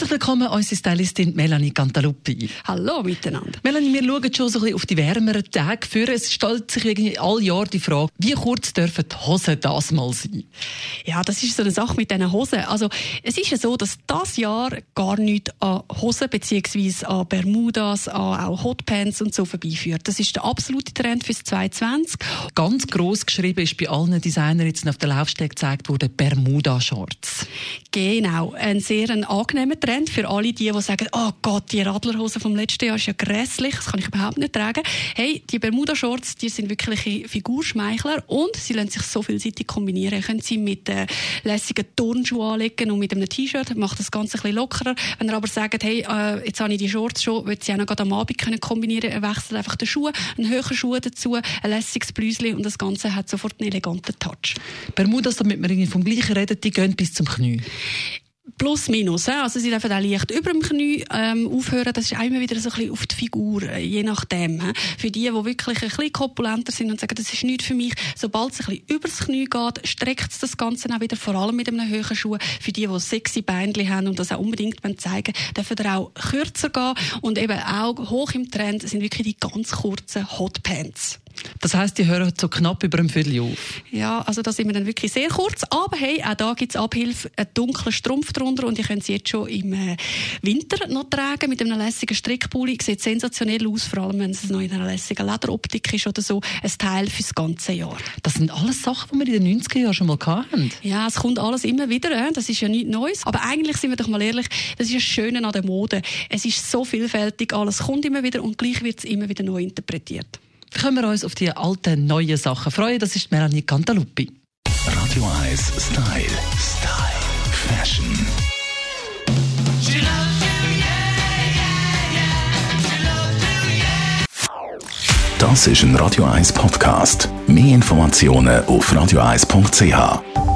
Herzlich willkommen, unsere Stylistin Melanie Cantaluppi. Hallo miteinander. Melanie, wir schauen schon so ein bisschen auf die wärmeren Tage für. Es stellt sich irgendwie all Jahr die Frage, wie kurz dürfen die Hosen das mal sein? Ja, das ist so eine Sache mit diesen Hosen. Also, es ist ja so, dass das Jahr gar nichts an Hosen bzw. an Bermudas, an auch Hotpants und so vorbeiführt. Das ist der absolute Trend fürs 2020. Ganz gross geschrieben ist bei allen Designern jetzt auf der Laufstege gezeigt worden, Bermuda-Shorts. Genau, ein sehr ein angenehmer Trend für alle die, die sagen, oh Gott, die Radlerhose vom letzten Jahr ist ja grässlich, das kann ich überhaupt nicht tragen. Hey, die Bermuda-Shorts, die sind wirkliche Figurschmeichler und sie lassen sich so vielseitig kombinieren. Können sie mit äh, lässigen Turnschuhen anlegen und mit einem T-Shirt, macht das Ganze ein bisschen lockerer. Wenn ihr aber sagt, hey, äh, jetzt habe ich die Shorts schon, will sie auch noch am Abend können kombinieren, er wechselt einfach den Schuh, einen höheren Schuh dazu, ein lässiges Blüsli und das Ganze hat sofort einen eleganten Touch. Bermudas, damit wir vom gleichen reden, die gehen bis zum Knie. Plus, minus. Also sie dürfen auch leicht über dem Knie ähm, aufhören. Das ist auch immer wieder so ein bisschen auf die Figur, äh, je nachdem. Für die, die wirklich ein bisschen korpulenter sind und sagen, das ist nichts für mich, sobald es ein bisschen übers Knie geht, streckt es das Ganze auch wieder, vor allem mit einem höheren Schuh. Für die, die sexy Beinchen haben und das auch unbedingt zeigen dürfen ihr auch kürzer gehen. Und eben auch hoch im Trend sind wirklich die ganz kurzen Hotpants. Das heisst, die hören so knapp über ein Viertel auf? Ja, also da sind wir dann wirklich sehr kurz. Aber hey, auch da gibt es Abhilfe, einen dunklen Strumpf drunter und ihr könnt sie jetzt schon im äh, Winter noch tragen mit einem lässigen Strickpulli. Sieht sensationell aus, vor allem wenn es noch in einer lässigen Lederoptik ist oder so. Ein Teil fürs ganze Jahr. Das sind alles Sachen, die wir in den 90er Jahren schon mal hatten. Ja, es kommt alles immer wieder. Äh? Das ist ja nichts Neues. Aber eigentlich sind wir doch mal ehrlich, das ist das Schöne an der Mode. Es ist so vielfältig, alles kommt immer wieder und gleich wird es immer wieder neu interpretiert können wir uns auf die alten, neuen Sachen freuen. Das ist Melanie Cantaluppi. Radio 1 Style. Style. Fashion. Das ist ein Radio 1 Podcast. Mehr Informationen auf radio1.ch.